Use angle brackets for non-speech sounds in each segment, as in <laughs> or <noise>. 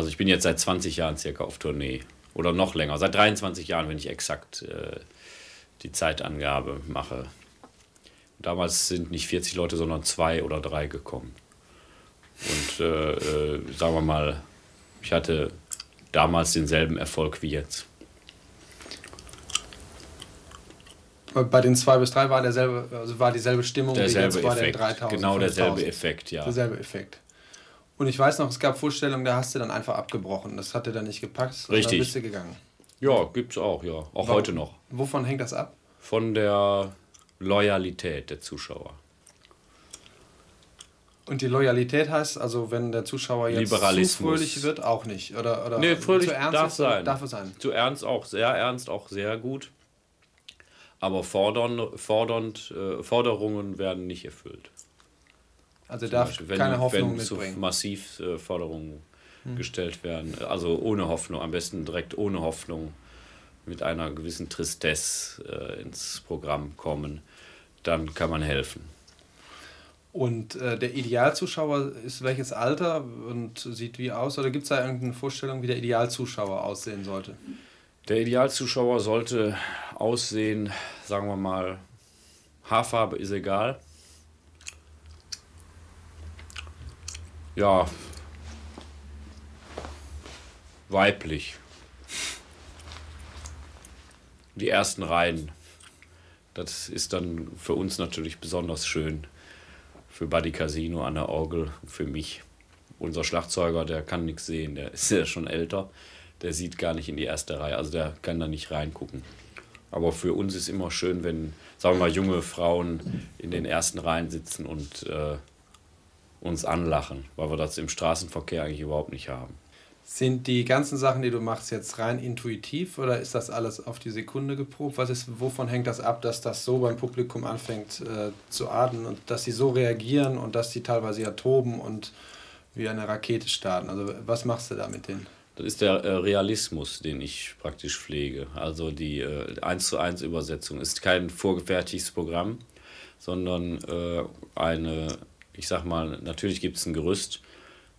Also ich bin jetzt seit 20 Jahren circa auf Tournee. Oder noch länger. Seit 23 Jahren, wenn ich exakt äh, die Zeitangabe mache. Damals sind nicht 40 Leute, sondern zwei oder drei gekommen. Und äh, äh, sagen wir mal, ich hatte damals denselben Erfolg wie jetzt. Bei den zwei bis drei war derselbe, also war dieselbe Stimmung derselbe wie jetzt bei den 3000. Genau derselbe Effekt, ja. Derselbe Effekt. Und ich weiß noch, es gab Vorstellungen, da hast du dann einfach abgebrochen. Das hat dir dann nicht gepackt. Richtig. Dann bist du gegangen. Ja, gibt's auch, ja. Auch Warum, heute noch. Wovon hängt das ab? Von der Loyalität der Zuschauer. Und die Loyalität heißt, also wenn der Zuschauer jetzt zu fröhlich wird, auch nicht? Oder, oder nee, fröhlich zu ernst darf ist, sein. Darf es sein? Zu ernst auch, sehr ernst auch sehr gut. Aber fordern, fordernd, äh, Forderungen werden nicht erfüllt. Also darf Beispiel, wenn, keine Hoffnung wenn mitbringen. Zu massiv äh, Forderungen hm. gestellt werden. Also ohne Hoffnung, am besten direkt ohne Hoffnung, mit einer gewissen Tristesse äh, ins Programm kommen, dann kann man helfen. Und äh, der Idealzuschauer ist welches Alter und sieht wie aus? Oder gibt es da irgendeine Vorstellung, wie der Idealzuschauer aussehen sollte? Der Idealzuschauer sollte aussehen, sagen wir mal, Haarfarbe ist egal. Ja, weiblich. Die ersten Reihen. Das ist dann für uns natürlich besonders schön für Buddy Casino an der Orgel, für mich. Unser Schlagzeuger, der kann nichts sehen, der ist <laughs> ja schon älter, der sieht gar nicht in die erste Reihe, also der kann da nicht reingucken. Aber für uns ist immer schön, wenn, sagen wir mal, junge Frauen in den ersten Reihen sitzen und äh, uns anlachen, weil wir das im Straßenverkehr eigentlich überhaupt nicht haben. Sind die ganzen Sachen, die du machst, jetzt rein intuitiv oder ist das alles auf die Sekunde geprobt? Was ist, wovon hängt das ab, dass das so beim Publikum anfängt äh, zu atmen und dass sie so reagieren und dass sie teilweise ja toben und wie eine Rakete starten? Also was machst du da mit denen? Das ist der äh, Realismus, den ich praktisch pflege. Also die äh, 1 zu 1 Übersetzung ist kein vorgefertigtes Programm, sondern äh, eine, ich sag mal, natürlich gibt es ein Gerüst,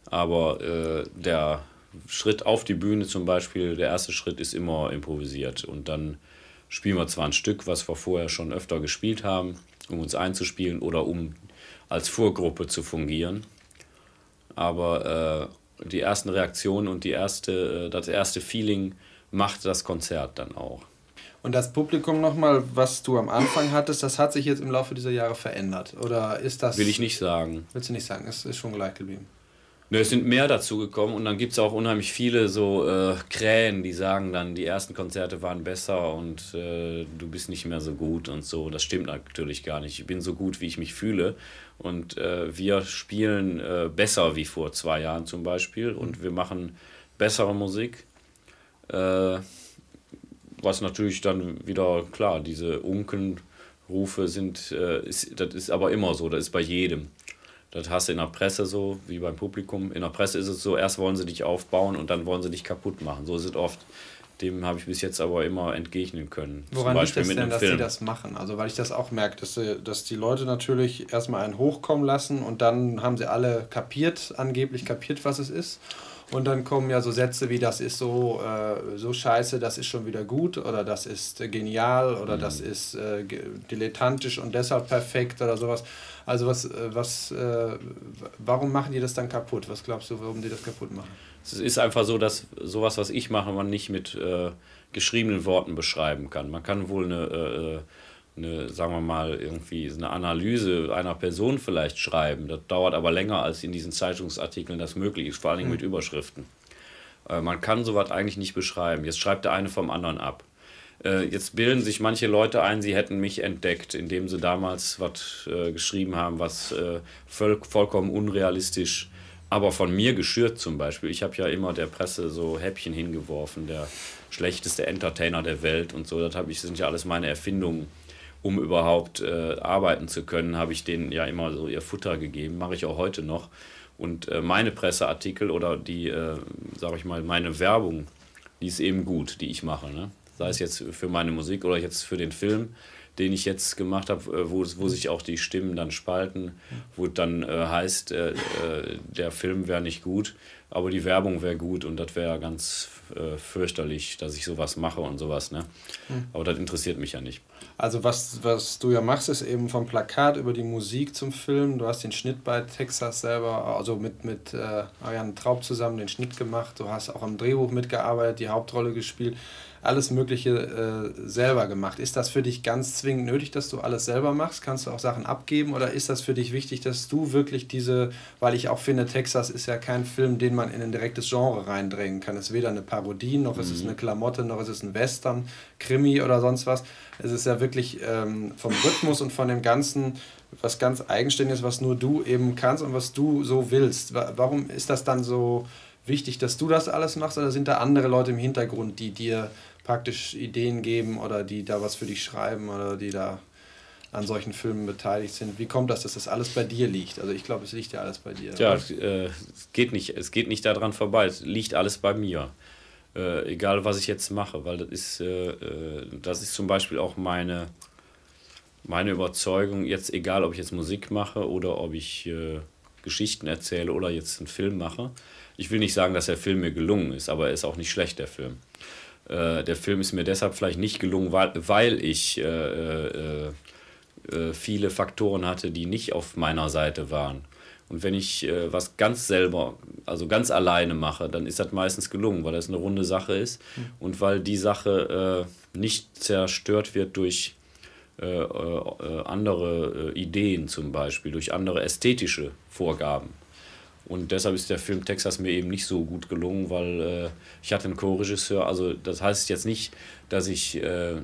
aber äh, der Schritt auf die Bühne zum Beispiel, der erste Schritt ist immer improvisiert. Und dann spielen wir zwar ein Stück, was wir vorher schon öfter gespielt haben, um uns einzuspielen oder um als Vorgruppe zu fungieren. Aber äh, die ersten Reaktionen und die erste, äh, das erste Feeling macht das Konzert dann auch. Und das Publikum nochmal, was du am Anfang hattest, das hat sich jetzt im Laufe dieser Jahre verändert? Oder ist das. Will ich nicht sagen. Willst du nicht sagen? Es ist schon gleich geblieben. Ne, es sind mehr dazu gekommen und dann gibt es auch unheimlich viele so äh, Krähen, die sagen dann, die ersten Konzerte waren besser und äh, du bist nicht mehr so gut und so. Das stimmt natürlich gar nicht. Ich bin so gut, wie ich mich fühle und äh, wir spielen äh, besser wie vor zwei Jahren zum Beispiel und wir machen bessere Musik. Äh, was natürlich dann wieder, klar, diese Unkenrufe sind, äh, ist, das ist aber immer so, das ist bei jedem. Das hast du in der Presse so, wie beim Publikum. In der Presse ist es so, erst wollen sie dich aufbauen und dann wollen sie dich kaputt machen. So ist es oft. Dem habe ich bis jetzt aber immer entgegnen können. Woran liegt das denn, dass Film. sie das machen? Also weil ich das auch merke, dass, dass die Leute natürlich erstmal einen hochkommen lassen und dann haben sie alle kapiert, angeblich kapiert, was es ist. Und dann kommen ja so Sätze wie, das ist so, äh, so scheiße, das ist schon wieder gut oder das ist äh, genial oder mhm. das ist äh, dilettantisch und deshalb perfekt oder sowas. Also was, äh, was, äh, warum machen die das dann kaputt? Was glaubst du, warum die das kaputt machen? Es ist einfach so, dass sowas, was ich mache, man nicht mit geschriebenen Worten beschreiben kann. Man kann wohl eine eine, sagen wir mal, irgendwie eine Analyse einer Person vielleicht schreiben. Das dauert aber länger, als in diesen Zeitungsartikeln das möglich ist, vor allem mhm. mit Überschriften. Äh, man kann sowas eigentlich nicht beschreiben. Jetzt schreibt der eine vom anderen ab. Äh, jetzt bilden sich manche Leute ein, sie hätten mich entdeckt, indem sie damals was äh, geschrieben haben, was äh, voll, vollkommen unrealistisch, aber von mir geschürt zum Beispiel. Ich habe ja immer der Presse so Häppchen hingeworfen, der schlechteste Entertainer der Welt und so. Das, ich, das sind ja alles meine Erfindungen um überhaupt äh, arbeiten zu können, habe ich denen ja immer so ihr Futter gegeben, mache ich auch heute noch. Und äh, meine Presseartikel oder die, äh, sage ich mal, meine Werbung, die ist eben gut, die ich mache. Ne? Sei es jetzt für meine Musik oder jetzt für den Film, den ich jetzt gemacht habe, äh, wo, wo sich auch die Stimmen dann spalten, wo dann äh, heißt, äh, äh, der Film wäre nicht gut, aber die Werbung wäre gut und das wäre ganz äh, fürchterlich, dass ich sowas mache und sowas. Ne? Mhm. Aber das interessiert mich ja nicht. Also was, was du ja machst, ist eben vom Plakat über die Musik zum Film. Du hast den Schnitt bei Texas selber, also mit, mit äh, Ariane Traub zusammen den Schnitt gemacht. Du hast auch am Drehbuch mitgearbeitet, die Hauptrolle gespielt alles Mögliche äh, selber gemacht. Ist das für dich ganz zwingend nötig, dass du alles selber machst? Kannst du auch Sachen abgeben oder ist das für dich wichtig, dass du wirklich diese, weil ich auch finde, Texas ist ja kein Film, den man in ein direktes Genre reindrängen kann. Es ist weder eine Parodie, noch mhm. ist es eine Klamotte, noch ist es ein Western, Krimi oder sonst was. Es ist ja wirklich ähm, vom Rhythmus und von dem Ganzen was ganz Eigenständiges, was nur du eben kannst und was du so willst. Warum ist das dann so wichtig, dass du das alles machst oder sind da andere Leute im Hintergrund, die dir praktisch Ideen geben oder die da was für dich schreiben oder die da an solchen Filmen beteiligt sind. Wie kommt das, dass das alles bei dir liegt? Also ich glaube, es liegt ja alles bei dir. Ja, äh, es, geht nicht, es geht nicht daran vorbei. Es liegt alles bei mir. Äh, egal, was ich jetzt mache, weil das ist, äh, äh, das ist zum Beispiel auch meine, meine Überzeugung, jetzt egal, ob ich jetzt Musik mache oder ob ich äh, Geschichten erzähle oder jetzt einen Film mache. Ich will nicht sagen, dass der Film mir gelungen ist, aber er ist auch nicht schlecht, der Film. Äh, der Film ist mir deshalb vielleicht nicht gelungen, weil, weil ich äh, äh, äh, viele Faktoren hatte, die nicht auf meiner Seite waren. Und wenn ich äh, was ganz selber, also ganz alleine mache, dann ist das meistens gelungen, weil das eine runde Sache ist mhm. und weil die Sache nicht zerstört wird durch andere Ideen zum Beispiel, durch andere ästhetische Vorgaben. Und deshalb ist der Film Texas mir eben nicht so gut gelungen, weil äh, ich hatte einen Co-Regisseur. Also das heißt jetzt nicht, dass ich, äh,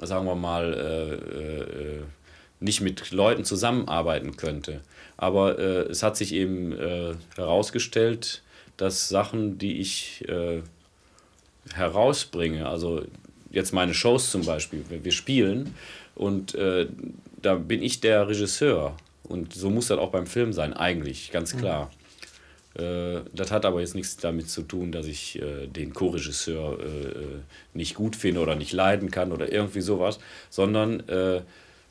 sagen wir mal, äh, äh nicht mit Leuten zusammenarbeiten könnte. Aber äh, es hat sich eben äh, herausgestellt, dass Sachen, die ich herausbringe, also jetzt meine Shows zum Beispiel, wir spielen und da bin ich der Regisseur. Und so muss das auch beim Film sein, eigentlich, ganz klar. Mhm. Äh, das hat aber jetzt nichts damit zu tun, dass ich äh, den Co-Regisseur äh, nicht gut finde oder nicht leiden kann oder irgendwie sowas, sondern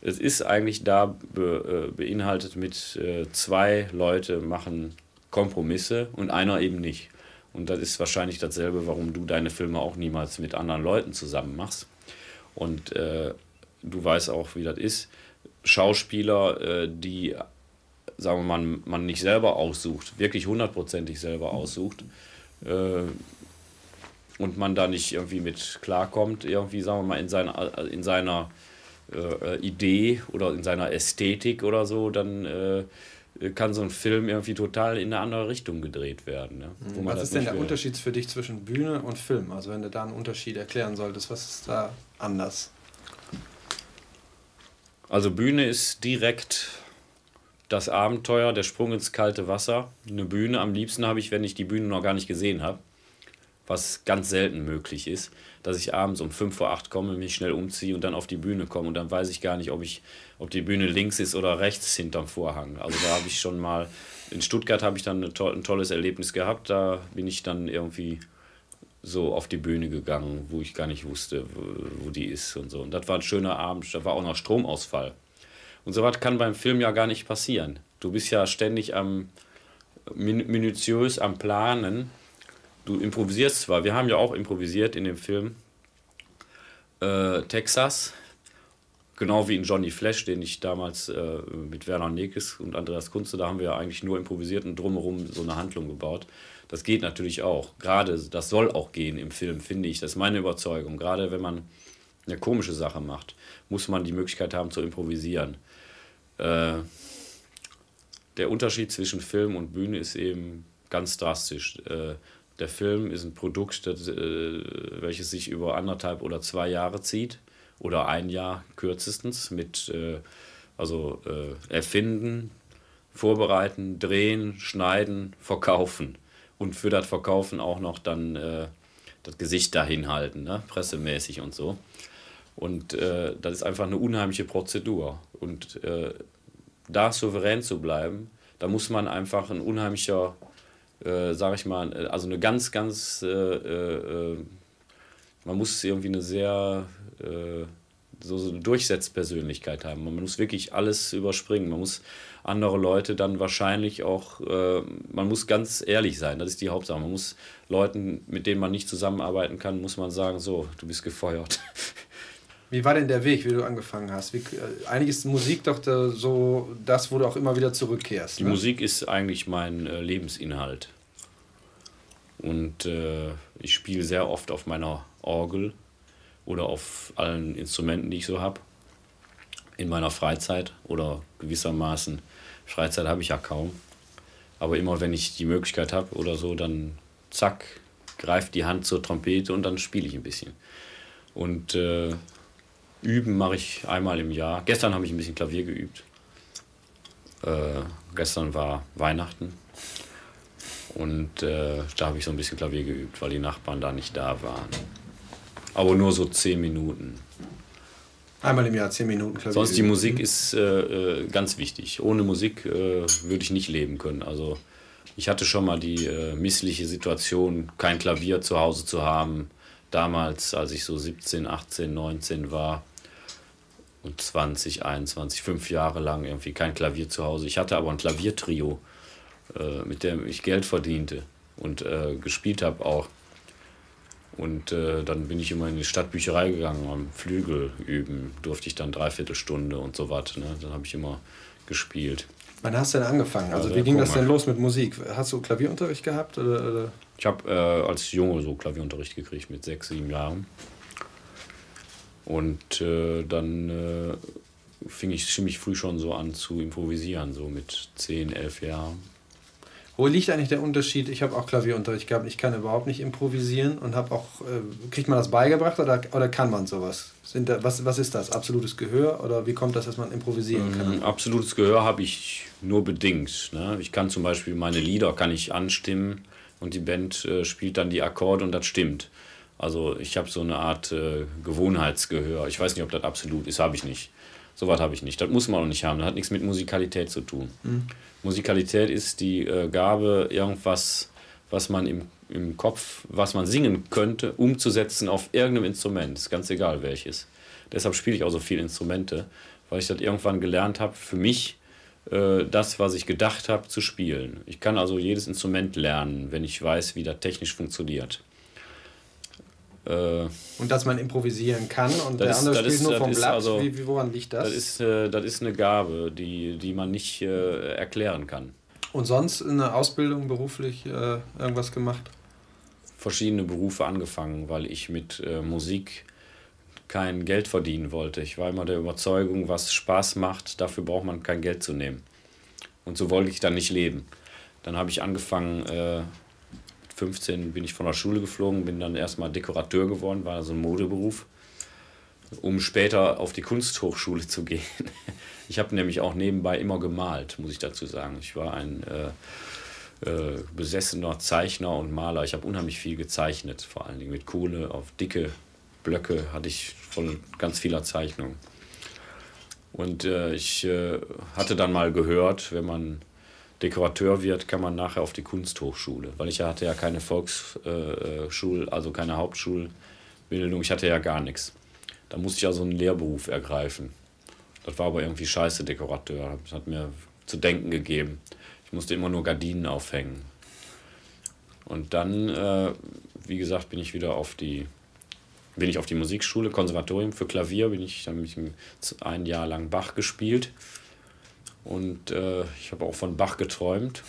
es ist eigentlich da be, beinhaltet mit zwei Leute machen Kompromisse und einer eben nicht. Und das ist wahrscheinlich dasselbe, warum du deine Filme auch niemals mit anderen Leuten zusammen machst. Und äh, du weißt auch, wie das ist. Schauspieler, äh, die sagen wir mal, man nicht selber aussucht, wirklich hundertprozentig selber aussucht äh, und man da nicht irgendwie mit klarkommt, irgendwie, sagen wir mal, in seiner, in seiner äh, Idee oder in seiner Ästhetik oder so, dann äh, kann so ein Film irgendwie total in eine andere Richtung gedreht werden. Ne? was ist denn der will. Unterschied für dich zwischen Bühne und Film? Also wenn du da einen Unterschied erklären solltest, was ist da anders? Also Bühne ist direkt das Abenteuer, der Sprung ins kalte Wasser. Eine Bühne am liebsten habe ich, wenn ich die Bühne noch gar nicht gesehen habe. Was ganz selten möglich ist, dass ich abends um 5 vor 8 komme, mich schnell umziehe und dann auf die Bühne komme. Und dann weiß ich gar nicht, ob, ich, ob die Bühne links ist oder rechts hinterm Vorhang. Also da habe ich schon mal, in Stuttgart habe ich dann ein tolles Erlebnis gehabt. Da bin ich dann irgendwie so auf die Bühne gegangen, wo ich gar nicht wusste, wo die ist und so. Und das war ein schöner Abend. Da war auch noch Stromausfall. Und so was kann beim Film ja gar nicht passieren. Du bist ja ständig am minutiös am Planen. Du improvisierst zwar, wir haben ja auch improvisiert in dem Film äh, Texas, genau wie in Johnny Flash, den ich damals äh, mit Werner Nekes und Andreas Kunze, da haben wir ja eigentlich nur improvisiert und drumherum so eine Handlung gebaut. Das geht natürlich auch. Gerade, das soll auch gehen im Film, finde ich. Das ist meine Überzeugung. Gerade wenn man eine komische Sache macht, muss man die Möglichkeit haben zu improvisieren. Äh, der Unterschied zwischen Film und Bühne ist eben ganz drastisch. Äh, der Film ist ein Produkt, das, äh, welches sich über anderthalb oder zwei Jahre zieht oder ein Jahr kürzestens mit äh, also äh, erfinden, vorbereiten, drehen, schneiden, verkaufen und für das Verkaufen auch noch dann das Gesicht dahin halten, ne? pressemäßig und so. Und äh, das ist einfach eine unheimliche Prozedur. Und äh, da souverän zu bleiben, da muss man einfach ein unheimlicher, äh, sag ich mal, äh, also eine ganz, ganz, äh, äh, man muss irgendwie eine sehr, so, so eine Durchsetzpersönlichkeit haben. Man muss wirklich alles überspringen. Man muss andere Leute dann wahrscheinlich auch, äh, man muss ganz ehrlich sein, das ist die Hauptsache. Man muss Leuten, mit denen man nicht zusammenarbeiten kann, muss man sagen, so, du bist gefeuert. <laughs> Wie war denn der Weg, wie du angefangen hast? Wie, äh, eigentlich ist Musik doch da so das, wo du auch immer wieder zurückkehrst. Die ne? Musik ist eigentlich mein äh, Lebensinhalt. Und äh, ich spiele sehr oft auf meiner Orgel oder auf allen Instrumenten, die ich so habe. In meiner Freizeit oder gewissermaßen. Freizeit habe ich ja kaum. Aber immer wenn ich die Möglichkeit habe oder so, dann zack, greift die Hand zur Trompete und dann spiele ich ein bisschen. Und äh, üben mache ich einmal im Jahr. Gestern habe ich ein bisschen Klavier geübt. Äh, gestern war Weihnachten. Und äh, da habe ich so ein bisschen Klavier geübt, weil die Nachbarn da nicht da waren. Aber nur so zehn Minuten. Einmal im Jahr zehn Minuten Klavier. Sonst die Musik ist äh, äh, ganz wichtig. Ohne Musik äh, würde ich nicht leben können. Also ich hatte schon mal die äh, missliche Situation, kein Klavier zu Hause zu haben. Damals, als ich so 17, 18, 19 war und 20, 21, fünf Jahre lang irgendwie kein Klavier zu Hause. Ich hatte aber ein Klaviertrio äh, mit dem ich Geld verdiente und äh, gespielt habe auch. Und äh, dann bin ich immer in die Stadtbücherei gegangen, am Flügel üben, durfte ich dann dreiviertel Stunde und so was. Ne? Dann habe ich immer gespielt. Wann hast du denn angefangen? Also wie ging das denn los mit Musik? Hast du Klavierunterricht gehabt? Oder, oder? Ich habe äh, als Junge so Klavierunterricht gekriegt mit sechs, sieben Jahren. Und äh, dann äh, fing ich ziemlich früh schon so an zu improvisieren, so mit zehn, elf Jahren. Wo liegt eigentlich der Unterschied? Ich habe auch Klavierunterricht gehabt. Ich kann überhaupt nicht improvisieren und habe auch. Äh, kriegt man das beigebracht oder, oder kann man sowas? Sind da, was, was ist das? Absolutes Gehör oder wie kommt das, dass man improvisieren kann? Mm, absolutes Gehör habe ich nur bedingt. Ne? Ich kann zum Beispiel meine Lieder kann ich anstimmen und die Band äh, spielt dann die Akkorde und das stimmt. Also ich habe so eine Art äh, Gewohnheitsgehör. Ich weiß nicht, ob das absolut ist, habe ich nicht. Sowas habe ich nicht. Das muss man auch nicht haben. Das hat nichts mit Musikalität zu tun. Mhm. Musikalität ist die äh, Gabe, irgendwas, was man im, im Kopf, was man singen könnte, umzusetzen auf irgendeinem Instrument. Ist ganz egal welches. Deshalb spiele ich auch so viele Instrumente, weil ich das irgendwann gelernt habe, für mich äh, das, was ich gedacht habe, zu spielen. Ich kann also jedes Instrument lernen, wenn ich weiß, wie das technisch funktioniert. Äh, und dass man improvisieren kann und der andere spielt ist, nur vom Blatt. Also, wie, wie, woran liegt das? Das ist, äh, das ist eine Gabe, die, die man nicht äh, erklären kann. Und sonst in der Ausbildung beruflich irgendwas gemacht? Verschiedene Berufe angefangen, weil ich mit Musik kein Geld verdienen wollte. Ich war immer der Überzeugung, was Spaß macht, dafür braucht man kein Geld zu nehmen. Und so wollte ich dann nicht leben. Dann habe ich angefangen, äh, 15 bin ich von der Schule geflogen, bin dann erstmal Dekorateur geworden, war so ein Modeberuf, um später auf die Kunsthochschule zu gehen. <laughs> Ich habe nämlich auch nebenbei immer gemalt, muss ich dazu sagen. Ich war ein äh, äh, besessener Zeichner und Maler. Ich habe unheimlich viel gezeichnet, vor allen Dingen mit Kohle auf dicke Blöcke hatte ich voll ganz vieler Zeichnungen. Und äh, ich äh, hatte dann mal gehört, wenn man Dekorateur wird, kann man nachher auf die Kunsthochschule. Weil ich hatte ja keine Volksschul, äh, also keine Hauptschulbildung, ich hatte ja gar nichts. Da musste ich also einen Lehrberuf ergreifen. Das war aber irgendwie scheiße Dekorateur. Das hat mir zu denken gegeben. Ich musste immer nur Gardinen aufhängen. Und dann, äh, wie gesagt, bin ich wieder auf die, bin ich auf die Musikschule, Konservatorium für Klavier, bin ich, habe ich ein Jahr lang Bach gespielt. Und äh, ich habe auch von Bach geträumt,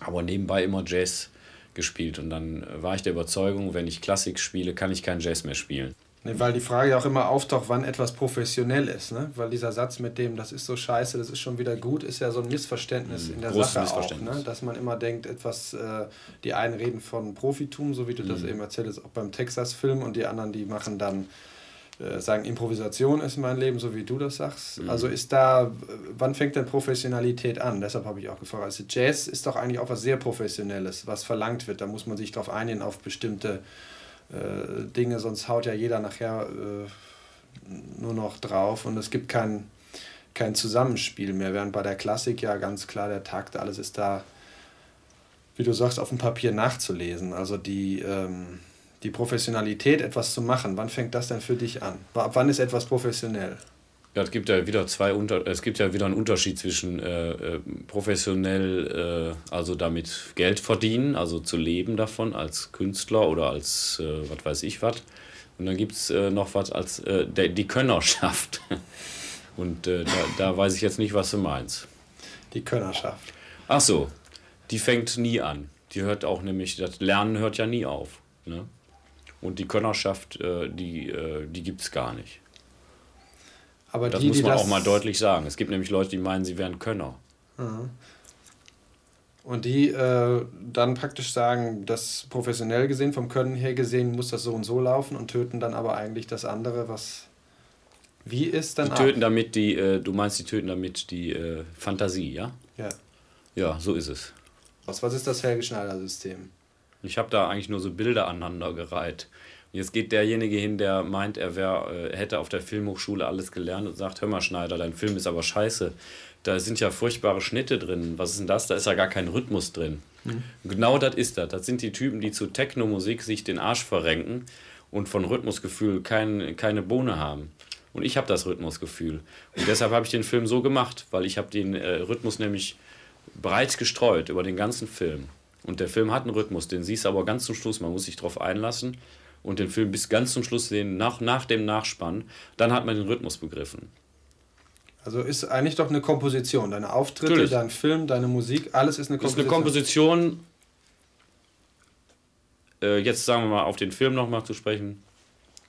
aber nebenbei immer Jazz gespielt. Und dann war ich der Überzeugung, wenn ich Klassik spiele, kann ich keinen Jazz mehr spielen. Nee, weil die Frage ja auch immer auftaucht, wann etwas professionell ist. Ne? Weil dieser Satz mit dem, das ist so scheiße, das ist schon wieder gut, ist ja so ein Missverständnis in der Sache auch. Ne? Dass man immer denkt, etwas, äh, die einen reden von Profitum, so wie du mhm. das eben erzählst, auch beim Texas-Film, und die anderen, die machen dann äh, sagen, Improvisation ist mein Leben, so wie du das sagst. Mhm. Also ist da, wann fängt denn Professionalität an? Deshalb habe ich auch gefragt. Also Jazz ist doch eigentlich auch was sehr Professionelles, was verlangt wird. Da muss man sich darauf einigen, auf bestimmte äh, Dinge, sonst haut ja jeder nachher äh, nur noch drauf und es gibt kein, kein Zusammenspiel mehr. Während bei der Klassik ja ganz klar der Takt, alles ist da, wie du sagst, auf dem Papier nachzulesen. Also die. Ähm, die Professionalität, etwas zu machen, wann fängt das denn für dich an? Ab wann ist etwas professionell? Ja, es gibt ja wieder zwei Unter es gibt ja wieder einen Unterschied zwischen äh, äh, professionell, äh, also damit Geld verdienen, also zu leben davon als Künstler oder als äh, was weiß ich was. Und dann gibt es äh, noch was als äh, der, die Könnerschaft. <laughs> Und da, da weiß ich jetzt nicht, was du meinst. Die Könnerschaft. Ach so, die fängt nie an. Die hört auch nämlich, das Lernen hört ja nie auf. Ne? Und die Könnerschaft, die, die gibt es gar nicht. Aber das die, muss man auch mal deutlich sagen. Es gibt nämlich Leute, die meinen, sie wären Könner. Mhm. Und die äh, dann praktisch sagen, das professionell gesehen, vom Können her gesehen, muss das so und so laufen und töten dann aber eigentlich das andere, was wie ist dann. Die töten ab? damit die, äh, du meinst, die töten damit die äh, Fantasie, ja? Ja. Ja, so ist es. Was, was ist das Helge Schneider-System? Ich habe da eigentlich nur so Bilder aneinander gereiht. Jetzt geht derjenige hin, der meint, er wär, äh, hätte auf der Filmhochschule alles gelernt und sagt, hör mal Schneider, dein Film ist aber scheiße. Da sind ja furchtbare Schnitte drin. Was ist denn das? Da ist ja gar kein Rhythmus drin. Mhm. Genau das ist das. Das sind die Typen, die zu Techno-Musik sich den Arsch verrenken und von Rhythmusgefühl kein, keine Bohne haben. Und ich habe das Rhythmusgefühl. Und deshalb habe ich den Film so gemacht, weil ich habe den äh, Rhythmus nämlich breit gestreut über den ganzen Film. Und der Film hat einen Rhythmus, den siehst du aber ganz zum Schluss. Man muss sich darauf einlassen und den Film bis ganz zum Schluss sehen, nach, nach dem Nachspann, dann hat man den Rhythmus begriffen. Also ist eigentlich doch eine Komposition. Deine Auftritte, Natürlich. dein Film, deine Musik, alles ist eine Komposition. Ist eine Komposition. Äh, jetzt sagen wir mal auf den Film nochmal zu sprechen.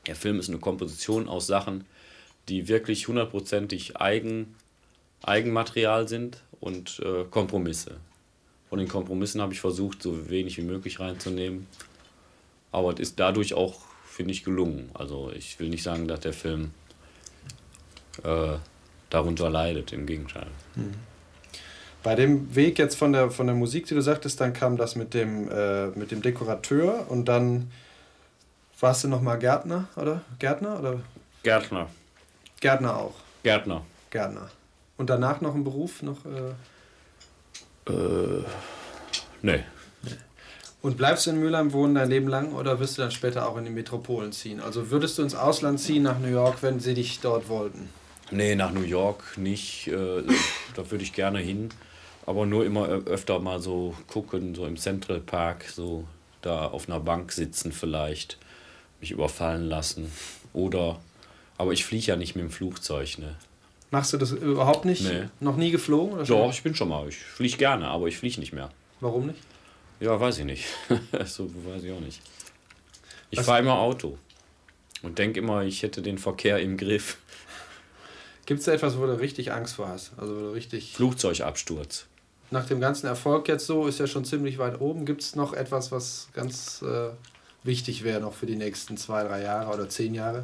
Der Film ist eine Komposition aus Sachen, die wirklich hundertprozentig eigen, Eigenmaterial sind und äh, Kompromisse. Von den Kompromissen habe ich versucht, so wenig wie möglich reinzunehmen. Aber es ist dadurch auch, finde ich, gelungen. Also ich will nicht sagen, dass der Film äh, darunter leidet, im Gegenteil. Hm. Bei dem Weg jetzt von der, von der Musik, die du sagtest, dann kam das mit dem, äh, mit dem Dekorateur und dann warst du nochmal Gärtner, oder? Gärtner? Oder? Gärtner. Gärtner auch. Gärtner. Gärtner. Und danach noch ein Beruf? Noch, äh? Äh, nee. Und bleibst du in Mülheim wohnen dein Leben lang oder wirst du dann später auch in die Metropolen ziehen? Also würdest du ins Ausland ziehen, nach New York, wenn sie dich dort wollten? Nee, nach New York nicht. Äh, da würde ich gerne hin. Aber nur immer öfter mal so gucken, so im Central Park, so da auf einer Bank sitzen vielleicht, mich überfallen lassen. Oder, aber ich fliege ja nicht mit dem Flugzeug, ne? Machst du das überhaupt nicht? Nee. Noch nie geflogen? Oder Doch, ich bin schon mal. Ich fliege gerne, aber ich fliege nicht mehr. Warum nicht? Ja, weiß ich nicht. <laughs> so weiß ich auch nicht. Ich fahre immer Auto und denke immer, ich hätte den Verkehr im Griff. Gibt es da etwas, wo du richtig Angst vor hast? Also wo du richtig. Flugzeugabsturz. Nach dem ganzen Erfolg jetzt so, ist ja schon ziemlich weit oben. Gibt es noch etwas, was ganz äh, wichtig wäre noch für die nächsten zwei, drei Jahre oder zehn Jahre?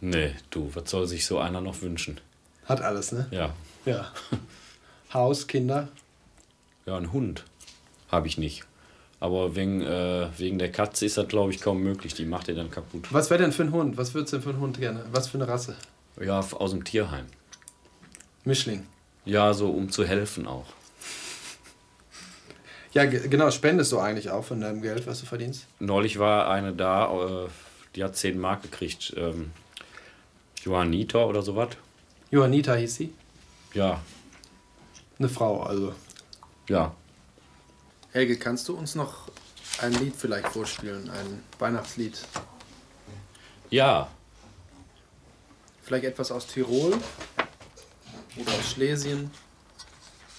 Nee, du, was soll sich so einer noch wünschen? Hat alles, ne? Ja. Ja. Haus, Kinder? Ja, ein Hund habe ich nicht. Aber wegen, äh, wegen der Katze ist das, glaube ich, kaum möglich. Die macht er dann kaputt. Was wäre denn für ein Hund? Was würdest du denn für einen Hund gerne? Was für eine Rasse? Ja, aus dem Tierheim. Mischling. Ja, so um zu helfen auch. Ja, genau, spendest du eigentlich auch von deinem Geld, was du verdienst? Neulich war eine da, äh, die hat 10 Mark gekriegt. Ähm, Johannita oder sowas. Johannita hieß sie? Ja. Eine Frau, also. Ja. Helge, kannst du uns noch ein Lied vielleicht vorspielen, ein Weihnachtslied? Ja. Vielleicht etwas aus Tirol oder aus Schlesien?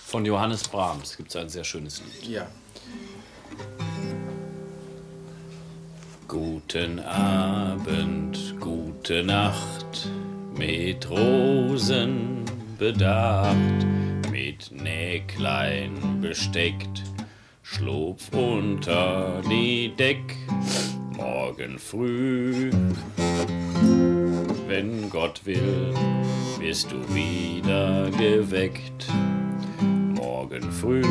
Von Johannes Brahms gibt es ein sehr schönes Lied. Ja. Guten Abend, gute Nacht, mit Rosen bedacht, mit Näglein besteckt Schlupf unter die Deck, morgen früh. Wenn Gott will, wirst du wieder geweckt. Morgen früh,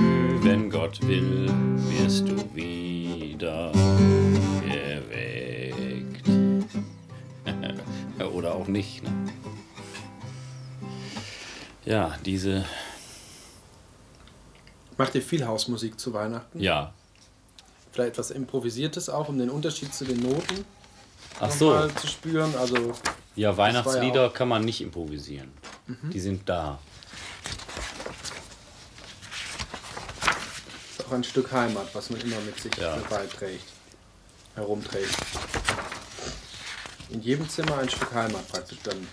wenn Gott will, wirst du wieder geweckt. <laughs> Oder auch nicht. Ne? Ja, diese Macht ihr viel Hausmusik zu Weihnachten? Ja. vielleicht etwas Improvisiertes auch, um den Unterschied zu den Noten Ach so. zu spüren. Also, ja, Weihnachtslieder ja kann man nicht improvisieren. Mhm. Die sind da. Ist auch ein Stück Heimat, was man immer mit sich ja. dabei trägt, herumträgt. In jedem Zimmer ein Stück Heimat praktisch dann.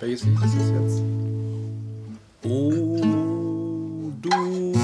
Welches Lied ist das jetzt? O du.